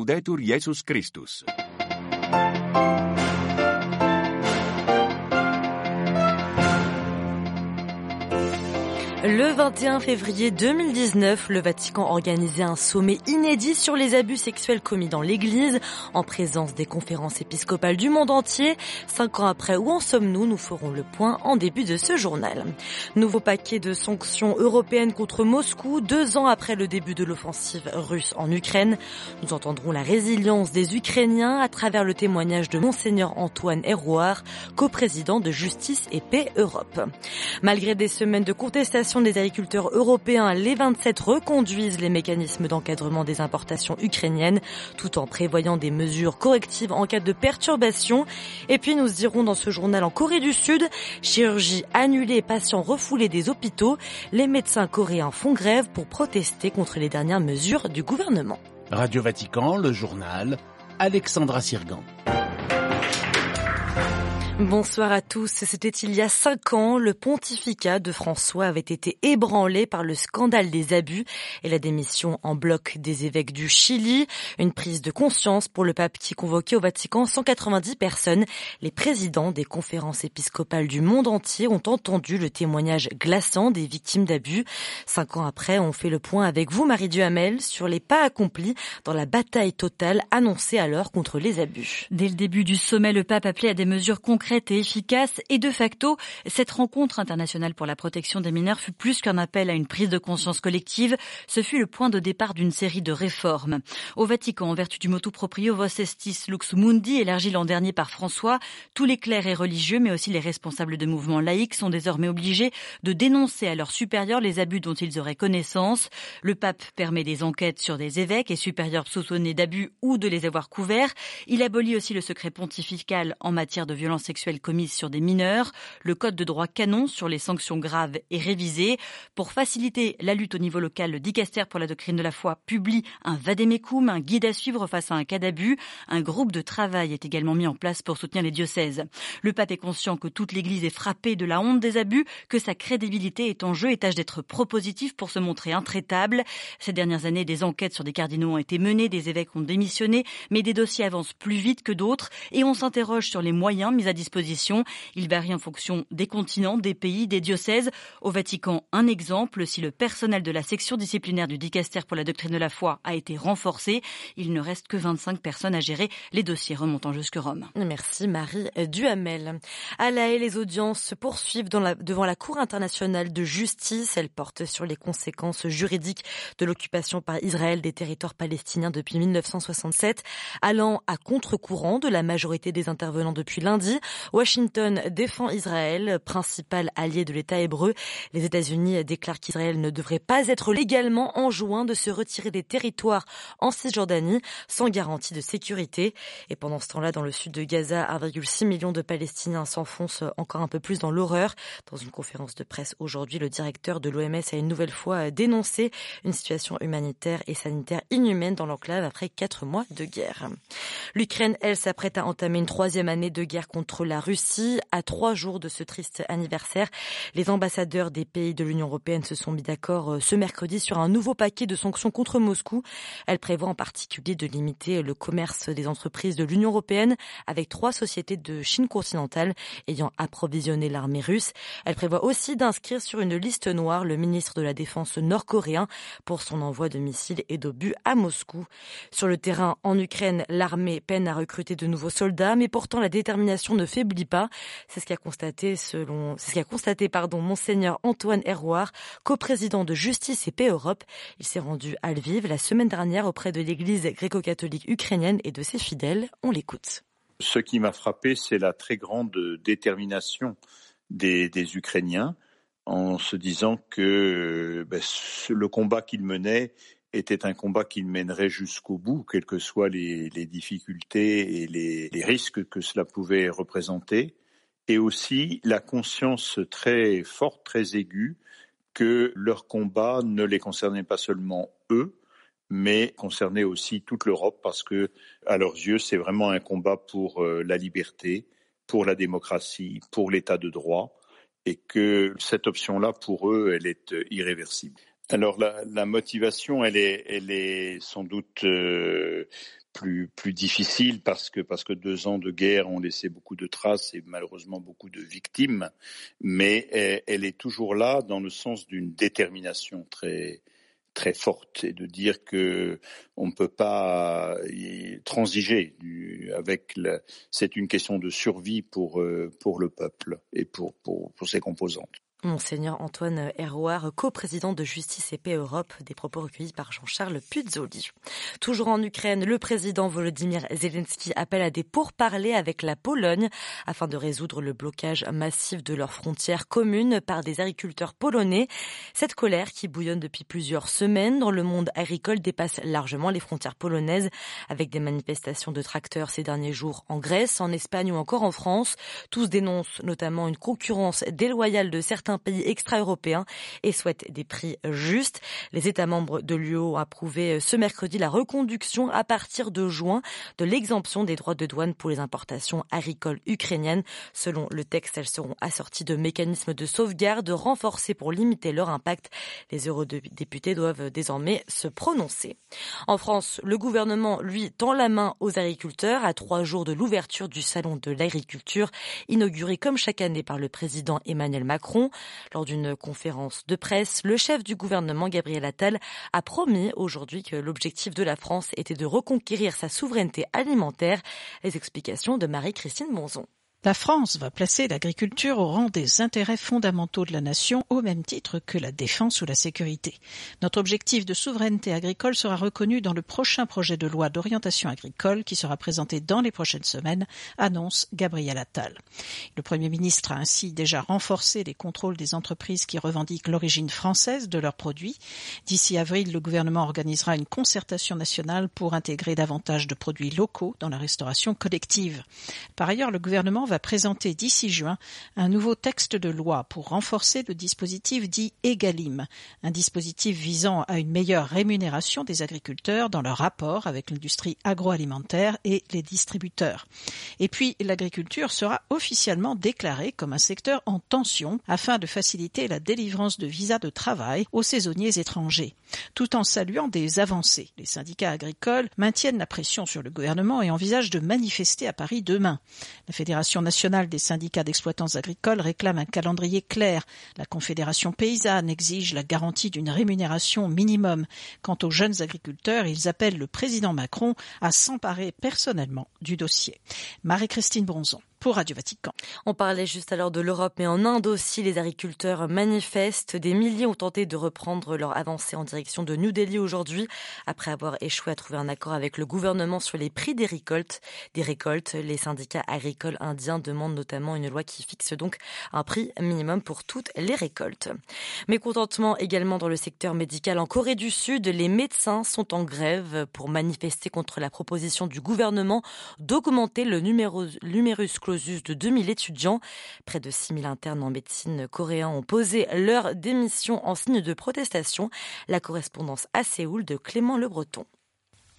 Laudetur Jesus Christus. Le 21 février 2019, le Vatican organisait un sommet inédit sur les abus sexuels commis dans l'Église, en présence des conférences épiscopales du monde entier. Cinq ans après, où en sommes-nous? Nous ferons le point en début de ce journal. Nouveau paquet de sanctions européennes contre Moscou, deux ans après le début de l'offensive russe en Ukraine. Nous entendrons la résilience des Ukrainiens à travers le témoignage de Monseigneur Antoine Hérouard, coprésident de Justice et Paix Europe. Malgré des semaines de contestation, des agriculteurs européens, les 27 reconduisent les mécanismes d'encadrement des importations ukrainiennes tout en prévoyant des mesures correctives en cas de perturbation. Et puis nous irons dans ce journal en Corée du Sud, chirurgie annulée, patients refoulés des hôpitaux. Les médecins coréens font grève pour protester contre les dernières mesures du gouvernement. Radio Vatican, le journal, Alexandra Sirgan. Bonsoir à tous. C'était il y a cinq ans. Le pontificat de François avait été ébranlé par le scandale des abus et la démission en bloc des évêques du Chili. Une prise de conscience pour le pape qui convoquait au Vatican 190 personnes. Les présidents des conférences épiscopales du monde entier ont entendu le témoignage glaçant des victimes d'abus. Cinq ans après, on fait le point avec vous, Marie Duhamel, sur les pas accomplis dans la bataille totale annoncée alors contre les abus. Dès le début du sommet, le pape appelait à des mesures concrètes et efficace et de facto, cette rencontre internationale pour la protection des mineurs fut plus qu'un appel à une prise de conscience collective, ce fut le point de départ d'une série de réformes. Au Vatican, en vertu du motu proprio Vos Estis Lux Mundi, élargi l'an dernier par François, tous les clercs et religieux, mais aussi les responsables de mouvements laïcs sont désormais obligés de dénoncer à leurs supérieurs les abus dont ils auraient connaissance. Le pape permet des enquêtes sur des évêques et supérieurs soupçonnés d'abus ou de les avoir couverts. Il abolit aussi le secret pontifical en matière de violence sexuelle commises sur des mineurs. Le code de droit canon sur les sanctions graves est révisé. Pour faciliter la lutte au niveau local, le dicaster pour la doctrine de la foi publie un vademecum, un guide à suivre face à un cas d'abus. Un groupe de travail est également mis en place pour soutenir les diocèses. Le pape est conscient que toute l'Église est frappée de la honte des abus, que sa crédibilité est en jeu et tâche d'être propositif pour se montrer intraitable. Ces dernières années, des enquêtes sur des cardinaux ont été menées, des évêques ont démissionné, mais des dossiers avancent plus vite que d'autres et on s'interroge sur les moyens mis à disposition il varie en fonction des continents, des pays, des diocèses. Au Vatican, un exemple, si le personnel de la section disciplinaire du dicaster pour la doctrine de la foi a été renforcé, il ne reste que 25 personnes à gérer les dossiers remontant jusque Rome. Merci Marie Duhamel. À La Haye, les audiences se poursuivent devant la Cour internationale de justice. Elles portent sur les conséquences juridiques de l'occupation par Israël des territoires palestiniens depuis 1967, allant à contre-courant de la majorité des intervenants depuis lundi. Washington défend Israël, principal allié de l'État hébreu. Les États-Unis déclarent qu'Israël ne devrait pas être légalement enjoint de se retirer des territoires en Cisjordanie sans garantie de sécurité. Et pendant ce temps-là, dans le sud de Gaza, 1,6 million de Palestiniens s'enfoncent encore un peu plus dans l'horreur. Dans une conférence de presse aujourd'hui, le directeur de l'OMS a une nouvelle fois dénoncé une situation humanitaire et sanitaire inhumaine dans l'enclave après quatre mois de guerre. L'Ukraine, elle, s'apprête à entamer une troisième année de guerre contre la Russie. À trois jours de ce triste anniversaire, les ambassadeurs des pays de l'Union européenne se sont mis d'accord euh, ce mercredi sur un nouveau paquet de sanctions contre Moscou. Elle prévoit en particulier de limiter le commerce des entreprises de l'Union européenne avec trois sociétés de Chine continentale ayant approvisionné l'armée russe. Elle prévoit aussi d'inscrire sur une liste noire le ministre de la Défense nord-coréen pour son envoi de missiles et d'obus à Moscou. Sur le terrain en Ukraine, l'armée peine à recruter de nouveaux soldats, mais pourtant la détermination ne fait n'oublie pas. C'est ce qu'a constaté selon, c'est ce qu'a constaté, pardon, Monseigneur Antoine Hérouard, coprésident de Justice et Paix Europe. Il s'est rendu à Lviv la semaine dernière auprès de l'église gréco-catholique ukrainienne et de ses fidèles. On l'écoute. Ce qui m'a frappé, c'est la très grande détermination des, Ukrainiens en se disant que ben, le combat qu'ils menaient était un combat qu'il mènerait jusqu'au bout, quelles que soient les, difficultés et les, les, risques que cela pouvait représenter, et aussi la conscience très forte, très aiguë, que leur combat ne les concernait pas seulement eux, mais concernait aussi toute l'Europe, parce que, à leurs yeux, c'est vraiment un combat pour euh, la liberté, pour la démocratie, pour l'état de droit, et que cette option-là, pour eux, elle est irréversible. Alors la, motivation, elle est, sans doute euh, plus plus difficile parce que parce que deux ans de guerre ont laissé beaucoup de traces et malheureusement beaucoup de victimes, mais elle, est toujours là dans le sens d'une détermination très forte et de dire que on ne peut pas transiger avec c'est une question de survie pour pour le peuple et pour ses composantes. Monseigneur Antoine Hérouard, coprésident de Justice et Paix Europe, des propos recueillis par Jean-Charles Puzzoli. Toujours en Ukraine, le président Volodymyr Zelensky appelle à des pourparlers avec la Pologne afin de résoudre le blocage massif de leurs frontières communes par des agriculteurs polonais. Cette colère qui bouillonne depuis plusieurs semaines dans le monde agricole dépasse largement les frontières polonaises avec des manifestations de tracteurs ces derniers jours en Grèce, en Espagne ou encore en France. Tous dénoncent notamment une concurrence déloyale de certains pays extra-européens et souhaite des prix justes. Les États membres de l'UE ont approuvé euh, ce mercredi la reconduction à partir de juin de l'exemption des droits de douane pour les importations agricoles ukrainiennes. Selon le texte, elles seront assorties de mécanismes de sauvegarde renforcés pour limiter leur impact. Les eurodéputés doivent désormais se prononcer. En France, le gouvernement, lui, tend la main aux agriculteurs à trois jours de l'ouverture du salon de l'agriculture, inauguré comme chaque année par le président Emmanuel Macron. Lors d'une conférence de presse, le chef du gouvernement, Gabriel Attal, a promis aujourd'hui que l'objectif de la France était de reconquérir sa souveraineté alimentaire. Les explications de Marie-Christine Monzon. La France va placer l'agriculture au rang des intérêts fondamentaux de la nation au même titre que la défense ou la sécurité. Notre objectif de souveraineté agricole sera reconnu dans le prochain projet de loi d'orientation agricole qui sera présenté dans les prochaines semaines, annonce Gabriel Attal. Le Premier ministre a ainsi déjà renforcé les contrôles des entreprises qui revendiquent l'origine française de leurs produits. D'ici avril, le gouvernement organisera une concertation nationale pour intégrer davantage de produits locaux dans la restauration collective. Par ailleurs, le gouvernement va présenter d'ici juin un nouveau texte de loi pour renforcer le dispositif dit EGalim, un dispositif visant à une meilleure rémunération des agriculteurs dans leur rapport avec l'industrie agroalimentaire et les distributeurs. Et puis, l'agriculture sera officiellement déclarée comme un secteur en tension afin de faciliter la délivrance de visas de travail aux saisonniers étrangers, tout en saluant des avancées. Les syndicats agricoles maintiennent la pression sur le gouvernement et envisagent de manifester à Paris demain. La Fédération nationale des syndicats d'exploitants agricoles réclame un calendrier clair. La Confédération paysanne exige la garantie d'une rémunération minimum. Quant aux jeunes agriculteurs, ils appellent le président Macron à s'emparer personnellement du dossier. Marie-Christine Bronzon pour Radio Vatican. On parlait juste alors de l'Europe, mais en Inde aussi, les agriculteurs manifestent. Des milliers ont tenté de reprendre leur avancée en direction de New Delhi aujourd'hui, après avoir échoué à trouver un accord avec le gouvernement sur les prix des récoltes. Des récoltes, les syndicats agricoles indiens demandent notamment une loi qui fixe donc un prix minimum pour toutes les récoltes. Mécontentement également dans le secteur médical en Corée du Sud, les médecins sont en grève pour manifester contre la proposition du gouvernement d'augmenter le numérus clausus de 2000 étudiants. Près de 6000 internes en médecine coréens ont posé leur démission en signe de protestation. La correspondance à Séoul de Clément Le Breton.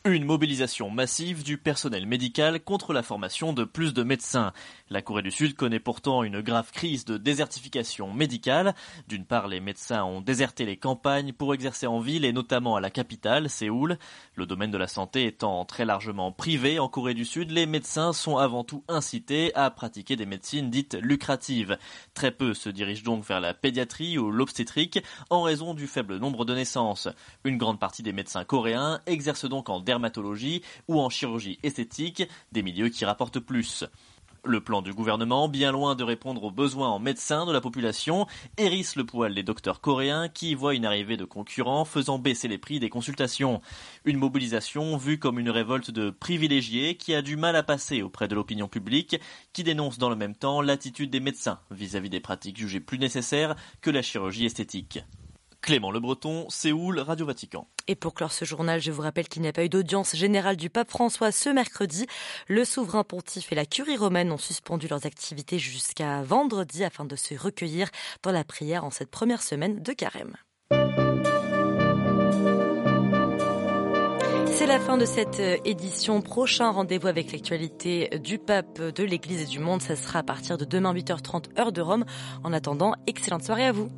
Une mobilisation massive du personnel médical contre la formation de plus de médecins. La Corée du Sud connaît pourtant une grave crise de désertification médicale. D'une part, les médecins ont déserté les campagnes pour exercer en ville et notamment à la capitale, Séoul. Le domaine de la santé étant très largement privé en Corée du Sud, les médecins sont avant tout incités à pratiquer des médecines dites lucratives. Très peu se dirigent donc vers la pédiatrie ou l'obstétrique en raison du faible nombre de naissances. Une grande partie des médecins coréens exercent donc en dermatologie ou en chirurgie esthétique, des milieux qui rapportent plus. Le plan du gouvernement, bien loin de répondre aux besoins en médecins de la population, hérisse le poil des docteurs coréens qui voient une arrivée de concurrents faisant baisser les prix des consultations. Une mobilisation vue comme une révolte de privilégiés qui a du mal à passer auprès de l'opinion publique, qui dénonce dans le même temps l'attitude des médecins vis-à-vis -vis des pratiques jugées plus nécessaires que la chirurgie esthétique. Clément Le Breton, Séoul, Radio Vatican. Et pour clore ce journal, je vous rappelle qu'il n'y a pas eu d'audience générale du pape François ce mercredi. Le souverain pontife et la curie romaine ont suspendu leurs activités jusqu'à vendredi afin de se recueillir dans la prière en cette première semaine de carême. C'est la fin de cette édition. Prochain rendez-vous avec l'actualité du pape, de l'Église et du monde. Ça sera à partir de demain 8h30 heure de Rome. En attendant, excellente soirée à vous.